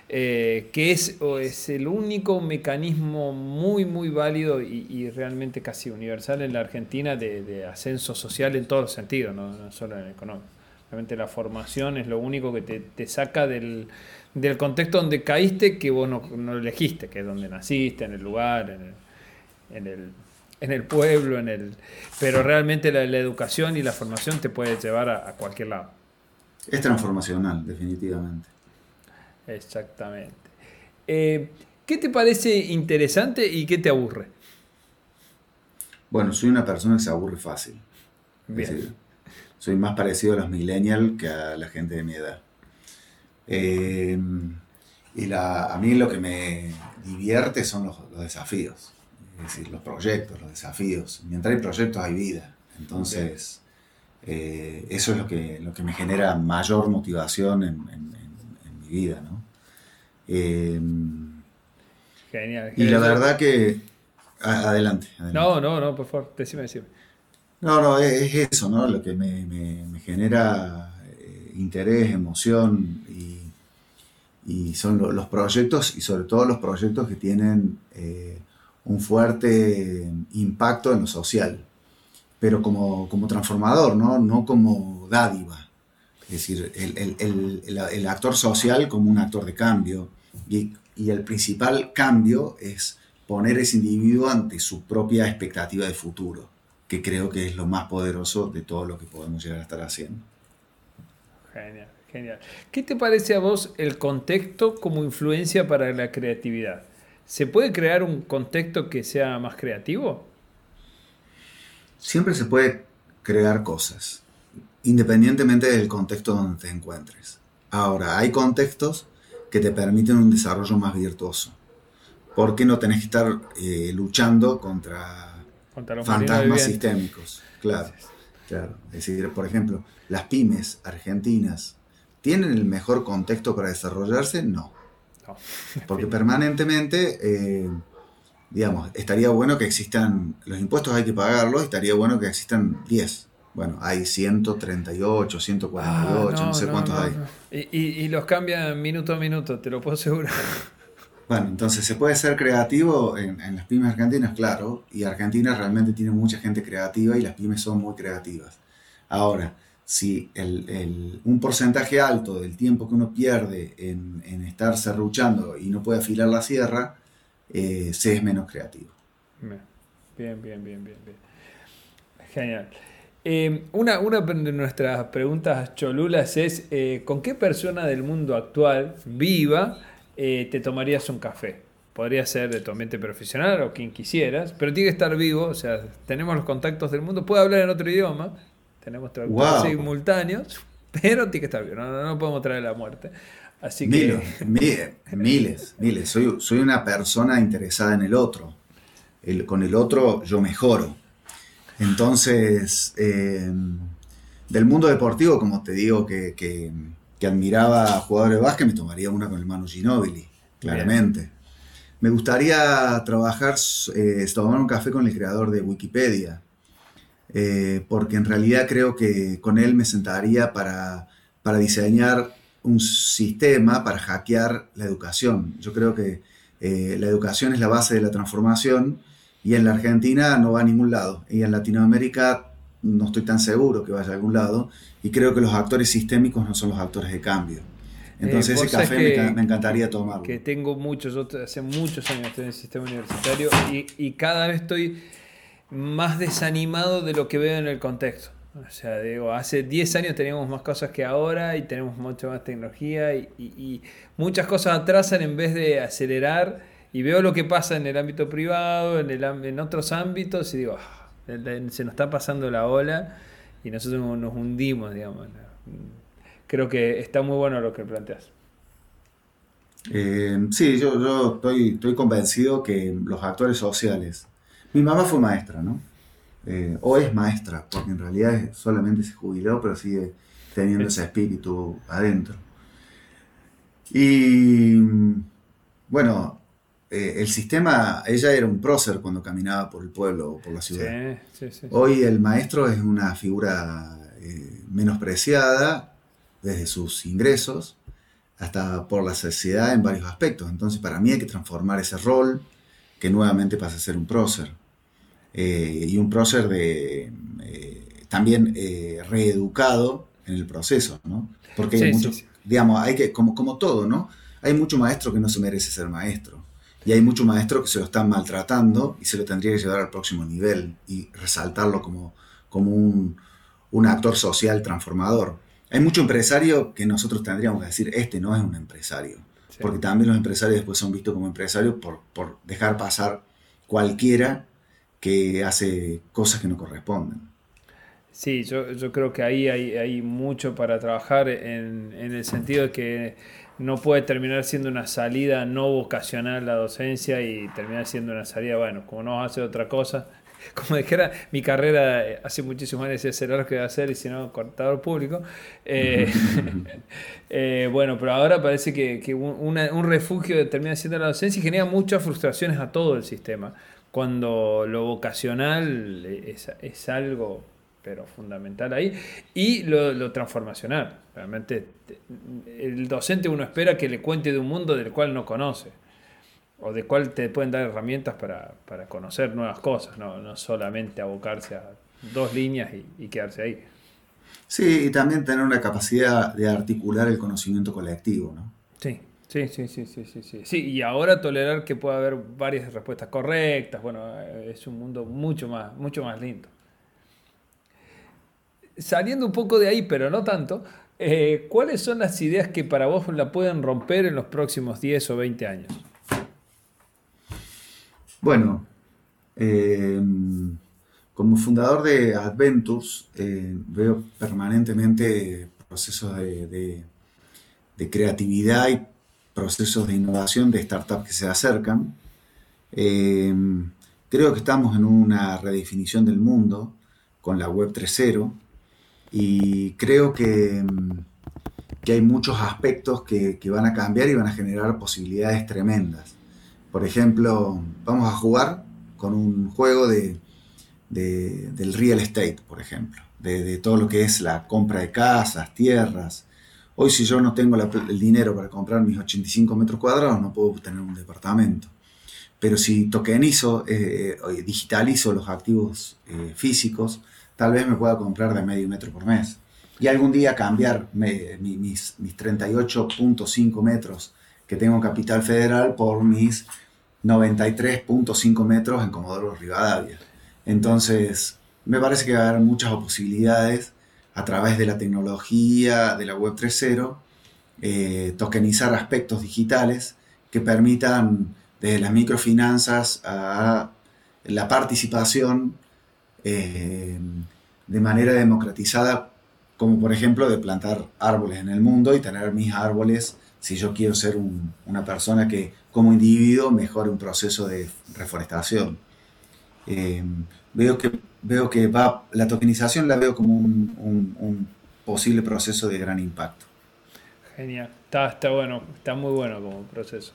eh, que es, es el único mecanismo muy, muy válido y, realmente casi universal en la Argentina de, ascenso social en todos los sentidos, no, solo en el económico. Realmente la formación es lo único que te, saca del, contexto donde caíste que vos no, elegiste, que es donde naciste, en el lugar, en el en el pueblo, en el, pero realmente la, educación y la formación te puede llevar a, cualquier lado. Es transformacional, definitivamente. Exactamente. Eh, ¿Qué te parece interesante y qué te aburre? Bueno, soy una persona que se aburre fácil. soy más parecido a los millennials que a la gente de mi edad. Eh, y la, a mí lo que me divierte son los desafíos es decir, los proyectos, los desafíos. Mientras hay proyectos hay vida. Entonces, eh, eso es lo que, lo que me genera mayor motivación en, mi vida. ¿no? Em, genial, Y la verdad que... adelante, No, no, no, por favor, decime, decime. No, no, es, eso, ¿no? Lo que me, genera eh, interés, emoción y, y son los proyectos y sobre todo los proyectos que tienen eh, un fuerte impacto en lo social, pero como, como transformador, ¿no? no como dádiva. Es decir, el, actor social como un actor de cambio y, el principal cambio es poner ese individuo ante su propia expectativa de futuro, que creo que es lo más poderoso de todo lo que podemos llegar a estar haciendo. Genial, genial. ¿Qué te parece a vos el contexto como influencia para la creatividad? ¿Se puede crear un contexto que sea más creativo? Siempre se puede crear cosas, independientemente del contexto donde te encuentres. Ahora, hay contextos que te permiten un desarrollo más virtuoso. Porque no tenés que estar eh, luchando contra, fantasmas sistémicos. Claro, claro. Es decir, por ejemplo, las pymes argentinas, ¿tienen el mejor contexto para desarrollarse? No. [laughs] Porque permanentemente, eh, digamos, estaría bueno que existan, los impuestos hay que pagarlos, estaría bueno que existan 10. Bueno, hay 138, 148, ah, no, sé cuántos hay. Y, los cambian minuto a minuto, te lo puedo asegurar. [laughs] Bueno, entonces se puede ser creativo en, en, las pymes argentinas, claro, y Argentina realmente tiene mucha gente creativa y las pymes son muy creativas. Ahora, si el, un porcentaje alto del tiempo que uno pierde en, estar serruchando y no puede afilar la sierra, eh, se es menos creativo. Bien, bien, bien, bien, bien. Genial. Eh, una, una, de nuestras preguntas cholulas es, eh, ¿con qué persona del mundo actual, viva, te tomarías un café? Podría ser de tu ambiente profesional o quien quisieras, pero tiene que estar vivo, o sea, tenemos los contactos del mundo, puede hablar en otro idioma, tenemos traductores simultáneos, pero tiene que estar bien, no, podemos traer la muerte. Así que... Miles, miles, miles. Soy, soy una persona interesada en el otro. El, con el otro yo mejoro. Entonces, eh, del mundo deportivo, como te digo, que, que, admiraba a jugadores de básquet, me tomaría una con el Manu Ginobili, claramente. Me gustaría trabajar, eh, tomar un café con el creador de Wikipedia, eh, porque en realidad creo que con él me sentaría para, para, diseñar un sistema para hackear la educación. Yo creo que eh, la educación es la base de la transformación y en la Argentina no va a ningún lado y en Latinoamérica no estoy tan seguro que vaya a algún lado y creo que los actores sistémicos no son los actores de cambio. Entonces eh, ese café me, encantaría tomarlo. Que tengo muchos, hace muchos años estoy en el sistema universitario y, y cada vez estoy más desanimado de lo que veo en el contexto. O sea, digo, hace 10 años teníamos más cosas que ahora y tenemos mucha más tecnología y, muchas cosas atrasan en vez de acelerar y veo lo que pasa en el ámbito privado, en, el, en otros ámbitos y digo, ah, se nos está pasando la ola y nosotros nos hundimos, digamos. creo que está muy bueno lo que planteas. Eh, sí, yo, yo estoy, estoy convencido que los actores sociales. Mi mamá fue maestra, ¿no? Eh, o es maestra, porque en realidad solamente se jubiló, pero sigue teniendo ese espíritu adentro. Y bueno, eh, el sistema, ella era un prócer cuando caminaba por el pueblo o por la ciudad. Hoy el maestro es una figura menospreciada desde sus ingresos hasta por la sociedad en varios aspectos. Entonces, para mí hay que transformar ese rol que nuevamente pasa a ser un prócer. Eh, y un prócer de, eh, también eh, reeducado en el proceso, ¿no? Porque hay mucho, digamos, hay que, como, como todo, ¿no? Hay mucho maestro que no se merece ser maestro. Y hay mucho maestro que se lo están maltratando y se lo tendría que llevar al próximo nivel y resaltarlo como, como un, un actor social transformador. Hay mucho empresario que nosotros tendríamos que decir, este no es un empresario. Porque también los empresarios después son vistos como empresarios por, por dejar pasar cualquiera que hace cosas que no corresponden. Sí, yo, yo creo que ahí hay, hay mucho para trabajar en, en, el sentido de que no puede terminar siendo una salida no vocacional la docencia y terminar siendo una salida, bueno, como no hace otra cosa, [laughs] como dijera, mi carrera hace muchísimos años es lo que va a hacer y si no, cortador público. Eh, [laughs] [laughs] eh, bueno, pero ahora parece que, un refugio termina siendo la docencia y genera muchas frustraciones a todo el sistema, cuando lo vocacional es, algo pero fundamental ahí, y lo, lo, transformacional. Realmente el docente uno espera que le cuente de un mundo del cual no conoce o de cuál te pueden dar herramientas para, conocer nuevas cosas, no, solamente abocarse a dos líneas y, quedarse ahí. Sí, y también tener una capacidad de articular el conocimiento colectivo, ¿no? Sí, sí, sí, sí, sí, sí, sí. y ahora tolerar que pueda haber varias respuestas correctas, bueno, es un mundo mucho más, mucho más lindo. Saliendo un poco de ahí, pero no tanto, eh, ¿cuáles son las ideas que para vos la pueden romper en los próximos 10 o 20 años? Bueno, eh, como fundador de Adventures, eh, veo permanentemente procesos de, creatividad y procesos de innovación de startups que se acercan. Eh, creo que estamos en una redefinición del mundo con la Web 3.0 y creo que, hay muchos aspectos que van a cambiar y van a generar posibilidades tremendas. Por ejemplo, vamos a jugar con un juego de, del real estate, por ejemplo, de, todo lo que es la compra de casas, tierras. Hoy si yo no tengo el dinero para comprar mis 85 metros cuadrados, no puedo tener un departamento. Pero si tokenizo, eh, digitalizo los activos eh, físicos, tal vez me pueda comprar de medio metro por mes. Y algún día cambiar mis, mis 38.5 metros que tengo capital federal por mis 93.5 metros en Comodoro Rivadavia. Entonces, me parece que va a haber muchas posibilidades a través de la tecnología de la Web 3.0, eh, tokenizar aspectos digitales que permitan desde las microfinanzas a la participación eh, de manera democratizada, como por ejemplo de plantar árboles en el mundo y tener mis árboles si yo quiero ser una persona que como individuo mejore un proceso de reforestación. Eh, veo, que, veo que va, la tokenización la veo como un, posible proceso de gran impacto. Genial, está, está bueno, está muy bueno como proceso.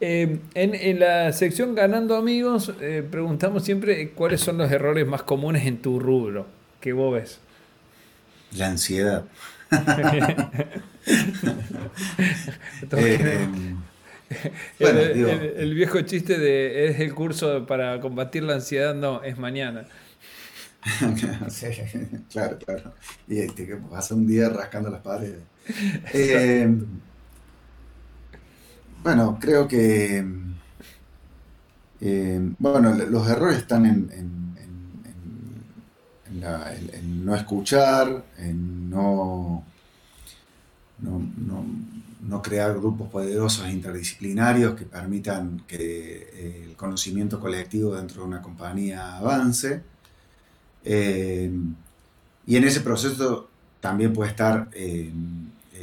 Eh, en, la sección Ganando Amigos eh, preguntamos siempre cuáles son los errores más comunes en tu rubro que vos ves. La ansiedad. [laughs] [laughs] [laughs] el, viejo chiste de es el curso para combatir la ansiedad, no, es mañana. [laughs] claro, claro. Y este, que pasa un día rascando las paredes. Eh, bueno, creo que eh, bueno, los errores están en, en no escuchar, en no no, crear grupos poderosos e interdisciplinarios que permitan que eh, el conocimiento colectivo dentro de una compañía avance. Eh, y en ese proceso también puede estar eh,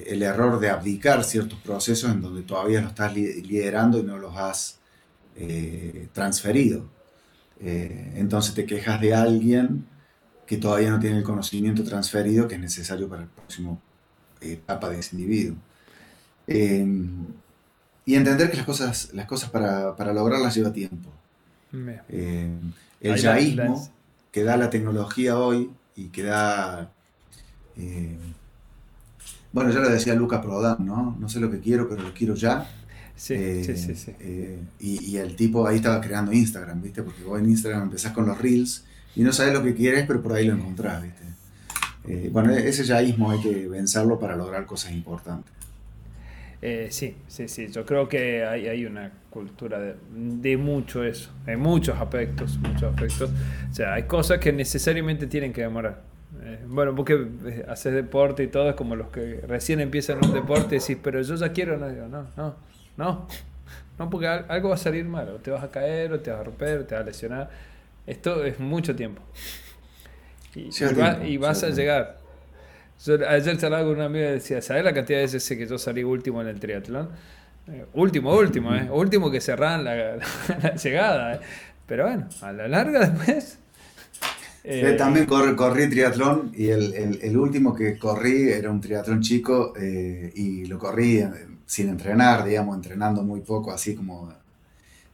el error de abdicar ciertos procesos en donde todavía lo estás liderando y no los has transferido. Entonces te quejas de alguien que todavía no tiene el conocimiento transferido que es necesario para el próximo etapa de ese individuo. Y entender que las cosas, las cosas para, para lograrlas lleva tiempo. el yaísmo que da la tecnología hoy y que da bueno, ya lo decía Luca Prodan, ¿no? No sé lo que quiero, pero lo quiero ya. Sí, sí, sí. sí. Eh, y, el tipo ahí estaba creando Instagram, ¿viste? Porque vos en Instagram empezás con los reels y no sabes lo que quieres, pero por ahí lo encontrás, ¿viste? Eh, bueno, ese yaísmo hay que vencerlo para lograr cosas importantes. Eh, sí, sí, sí. Yo creo que hay, hay una cultura de, de, mucho eso, en muchos aspectos, muchos aspectos. O sea, hay cosas que necesariamente tienen que demorar. Eh, bueno, porque eh, haces deporte y todo, es como los que recién empiezan un deporte y decís, pero yo ya quiero, no, digo, no, no, no, no, porque algo va a salir mal, o te vas a caer, o te vas a romper, o te vas a lesionar. Esto es mucho tiempo. Y, vas a llegar. Ayer charlaba con un amigo y decía, ¿sabes la cantidad de veces que yo salí último en el triatlón? Eh, último, último, ¿eh? Último que cerraban la, [laughs] la, llegada, Pero bueno, a la larga después eh, también corrí triatlón y el, último que corrí era un triatlón chico eh, y lo corrí eh, sin entrenar, digamos, entrenando muy poco, así como...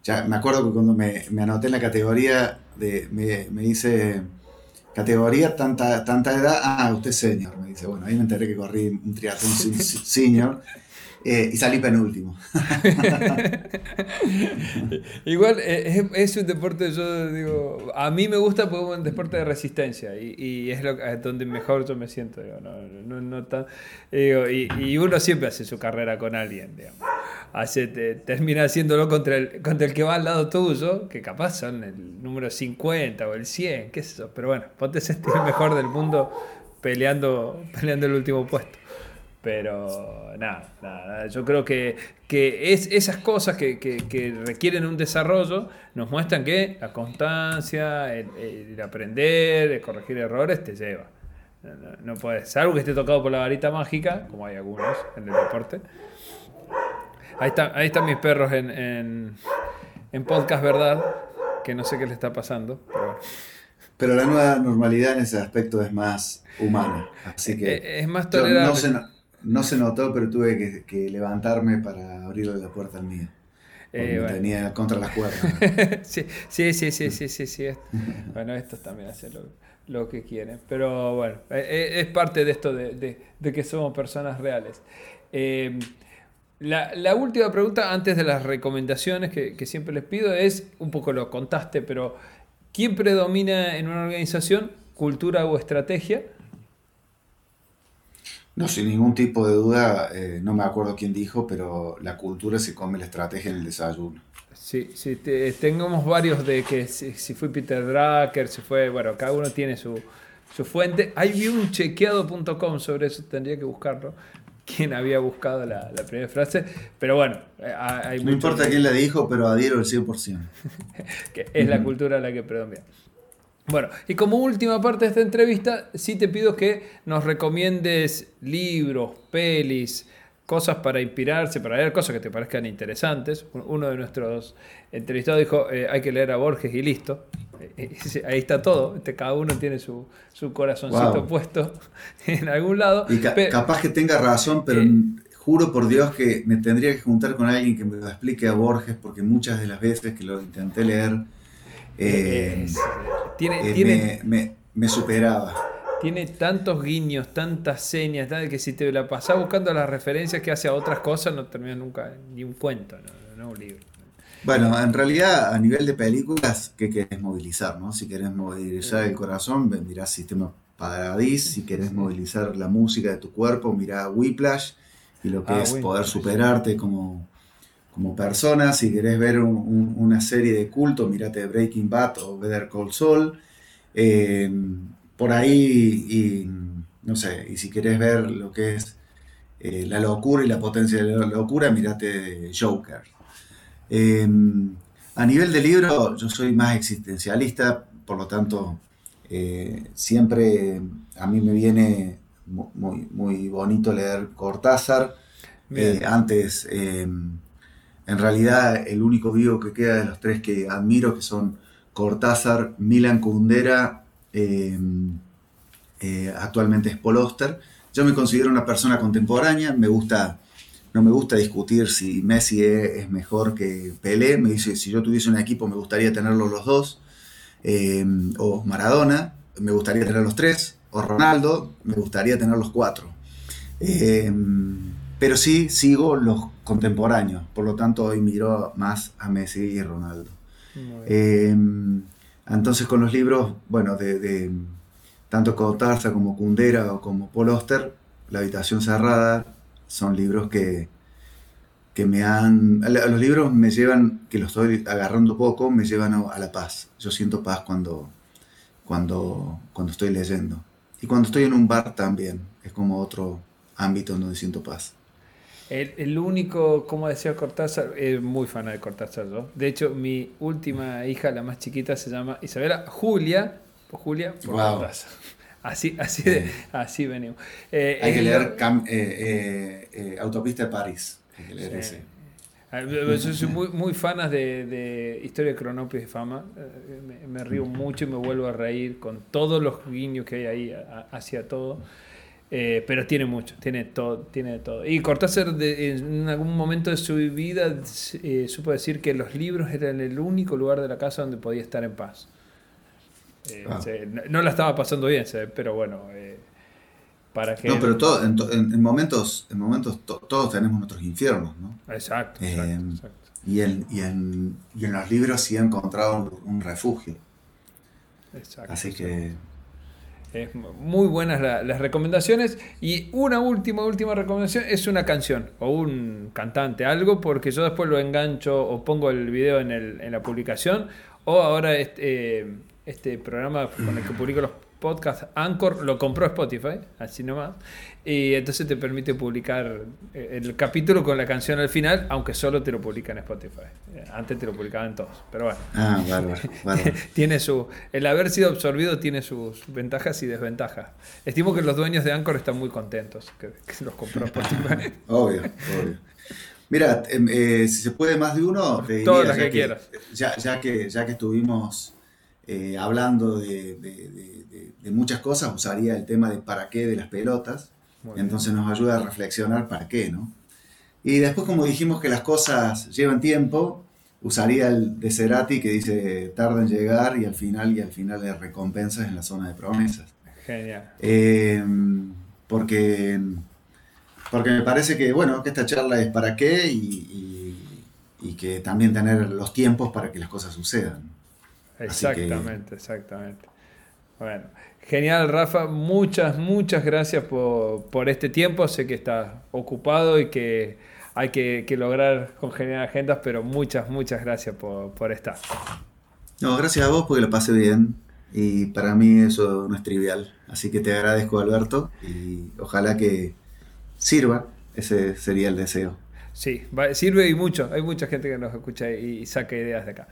Ya me acuerdo que cuando me, anoté en la categoría, de, me, me dice, categoría tanta, tanta edad, ah, usted es senior, me dice, bueno, ahí me enteré que corrí un triatlón senior. Eh, y salí penúltimo. [laughs] Igual eh, es, un deporte, yo digo, a mí me gusta porque es un deporte de resistencia y, es, lo, donde mejor yo me siento. no, no, tan, y, uno siempre hace su carrera con alguien, digamos. Hace, termina haciéndolo contra el, contra el que va al lado tuyo, que capaz son el número 50 o el 100, qué es eso. Pero bueno, ponte ese el mejor del mundo peleando, peleando el último puesto. Pero nada, nada, yo creo que, que es esas cosas que, que, requieren un desarrollo nos muestran que la constancia, el, aprender, el corregir errores te lleva. No, puedes, algo que esté tocado por la varita mágica, como hay algunos en el deporte. Ahí, está, ahí están mis perros en, en, en podcast, ¿verdad? Que no sé qué le está pasando. Pero, pero la nueva normalidad en ese aspecto es más humana. Así que es más tolerable. No se notó, pero tuve que, levantarme para abrirle la puerta al mío. Eh, tenía contra las cuerdas. [laughs] sí, sí, sí, sí, sí, sí, bueno, estos también hacen lo, que quieren. Pero bueno, eh, eh, es parte de esto de, que somos personas reales. la, última pregunta, antes de las recomendaciones que, que siempre les pido, es, un poco lo contaste, pero ¿quién predomina en una organización? ¿Cultura o estrategia? No, sin ningún tipo de duda, eh, no me acuerdo quién dijo, pero la cultura se come la estrategia en el desayuno. Sí, sí, tengamos varios de que si, fue Peter Drucker, si fue, bueno, cada uno tiene su, fuente. Hay un chequeado.com sobre eso, tendría que buscarlo, quién había buscado la, primera frase, pero bueno, eh, hay No importa quién la dijo, pero adhiero el 100%. [laughs] que es la cultura la que predomina. Bueno, y como última parte de esta entrevista, sí te pido que nos recomiendes libros, pelis, cosas para inspirarse, para leer cosas que te parezcan interesantes. Uno de nuestros entrevistados dijo, eh, hay que leer a Borges y listo. Eh, eh, ahí está todo, este, cada uno tiene su, corazoncito puesto [laughs] en algún lado. Y capaz que tenga razón, pero juro por Dios que me tendría que juntar con alguien que me lo explique a Borges, porque muchas de las veces que lo intenté leer eh, tiene, eh, me, me, superaba. Tiene tantos guiños, tantas señas, que si te la pasás buscando las referencias que hace a otras cosas, no termina nunca ni un cuento, no, un libro. Bueno, en realidad a nivel de películas, ¿qué querés movilizar? No? Si querés movilizar el corazón, mirá Sistema Paradis, si querés movilizar la música de tu cuerpo, mirá Whiplash y lo que ah, es poder superarte como, como persona. Si querés ver una serie de culto, mirate Breaking Bad o Better Call Saul. Eh, por ahí, y, no sé, y si querés ver lo que es eh, la locura y la potencia de la locura, mirate Joker. Eh, a nivel de libro, yo soy más existencialista, por lo tanto, siempre a mí me viene muy, muy bonito leer Cortázar. Antes, en realidad, el único vivo que queda de los tres que admiro, que son Cortázar, Milan Kundera, em, eh, actualmente es Paul Oster. Yo me considero una persona contemporánea, me gusta, no me gusta discutir si Messi es, mejor que Pelé, me dice si yo tuviese un equipo me gustaría tenerlos los dos, em, o Maradona, me gustaría tener los tres, o Ronaldo, me gustaría tener los cuatro. Em, pero sí sigo los contemporáneos, por lo tanto hoy miro más a Messi y Ronaldo. Em, entonces con los libros, bueno, de, tanto Cotarza como Kundera o como Paul Oster, La habitación cerrada, son libros que, que me han... Los libros me llevan, que los estoy agarrando poco, me llevan a la paz. Yo siento paz cuando, cuando, cuando estoy leyendo. Y cuando estoy en un bar también, es como otro ámbito donde siento paz. El, único, como decía Cortázar, es muy fan de Cortázar yo. De hecho, mi última hija, la más chiquita, se llama Isabela Julia, Julia Cortázar. Así, así, de, así venimos. Eh, hay que leer eh, eh, Autopista de París. Hay que leer ese. Ah, yo soy muy, muy fanas de, de Historia de Cronopis de Fama. Me, me, río mucho y me vuelvo a reír con todos los guiños que hay ahí hacia todo. Eh, pero tiene mucho, tiene todo, tiene todo. Y Cortázar de, en algún momento de su vida eh, supo decir que los libros eran el único lugar de la casa donde podía estar en paz. Eh, ah. no, la estaba pasando bien, pero bueno, para que... No, pero todo, en, momentos, en momentos todos tenemos nuestros infiernos, ¿no? Exacto, exacto, Y, en, y, en, y en los libros sí he encontrado un, refugio. Exacto. Así que... Es muy buenas las recomendaciones. Y una última, última recomendación es una canción o un cantante, algo, porque yo después lo engancho o pongo el video en, el, en la publicación. O ahora este, eh, este programa con el que publico los podcast Anchor lo compró Spotify, así nomás, y entonces te permite publicar eh, el capítulo con la canción al final, aunque solo te lo publica en Spotify. Eh, antes te lo publicaban todos, pero bueno. Ah, bárbaro, [laughs] tiene su, el haber sido absorbido tiene sus ventajas y desventajas. Estimo que los dueños de Anchor están muy contentos que, los compró Spotify. [laughs] obvio, obvio. Mira, em, eh, si se puede más de uno, te Todas las que, quieras. Ya, ya, que, ya que estuvimos hablando de de muchas cosas usaría el tema de para qué de las pelotas. entonces nos ayuda a reflexionar para qué, ¿no? Y después, como dijimos que las cosas llevan tiempo, usaría el de Cerati que dice tarda en llegar y al final y al final de recompensas en la zona de promesas. Genial. Eh, porque, porque me parece que, bueno, que esta charla es para qué y, y, que también tener los tiempos para que las cosas sucedan. Exactamente, exactamente. Bueno, Genial, Rafa. Muchas, muchas gracias por, este tiempo. Sé que estás ocupado y que hay que, lograr congeniar agendas, pero muchas, muchas gracias por, estar. No, gracias a vos porque lo pasé bien y para mí eso no es trivial. Así que te agradezco, Alberto, y ojalá que sirva. Ese sería el deseo. Sí, sirve y mucho. Hay mucha gente que nos escucha y saca ideas de acá.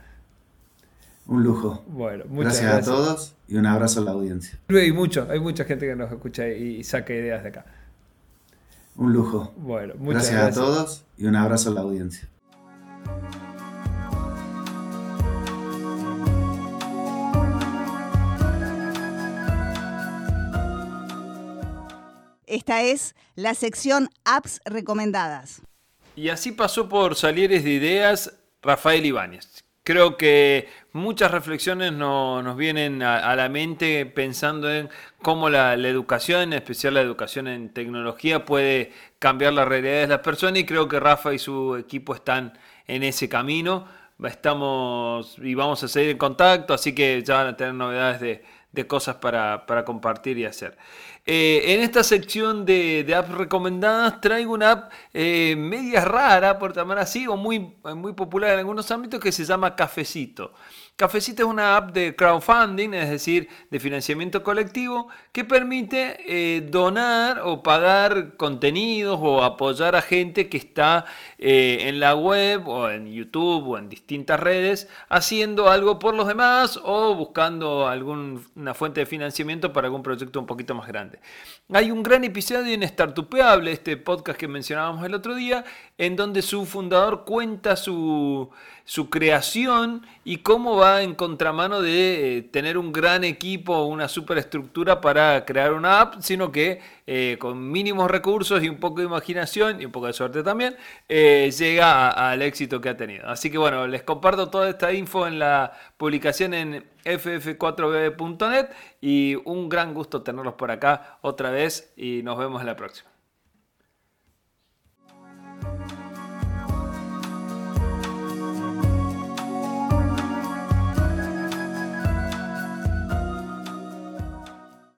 Un lujo. Bueno, muchas gracias, gracias, a todos y un abrazo a la audiencia. Y mucho, hay mucha gente que nos escucha y saca ideas de acá. Un lujo. Bueno, muchas gracias, gracias a todos y un abrazo a la audiencia. Esta es la sección Apps Recomendadas. Y así pasó por Salieres de Ideas Rafael Ibáñez, Creo que muchas reflexiones nos vienen a, la mente pensando en cómo la, educación, en especial la educación en tecnología, puede cambiar la realidad de las personas y creo que Rafa y su equipo están en ese camino. Estamos y vamos a seguir en contacto, así que ya van a tener novedades de, de cosas para, para, compartir y hacer. Eh, en esta sección de, apps recomendadas traigo una app eh, media rara, por llamar así, o muy, muy popular en algunos ámbitos, que se llama Cafecito. Cafecito es una app de crowdfunding, es decir, de financiamiento colectivo, que permite eh, donar o pagar contenidos o apoyar a gente que está eh, en la web o en YouTube o en distintas redes haciendo algo por los demás o buscando alguna fuente de financiamiento para algún proyecto un poquito más grande. Hay un gran episodio en Startupeable, este podcast que mencionábamos el otro día, en donde su fundador cuenta su, su creación y cómo va en contramano de eh, tener un gran equipo, una superestructura para crear una app, sino que eh, con mínimos recursos y un poco de imaginación y un poco de suerte también, eh, llega al éxito que ha tenido. Así que bueno, les comparto toda esta info en la publicación en ff4b.net y un gran gusto tenerlos por acá otra vez y nos vemos en la próxima.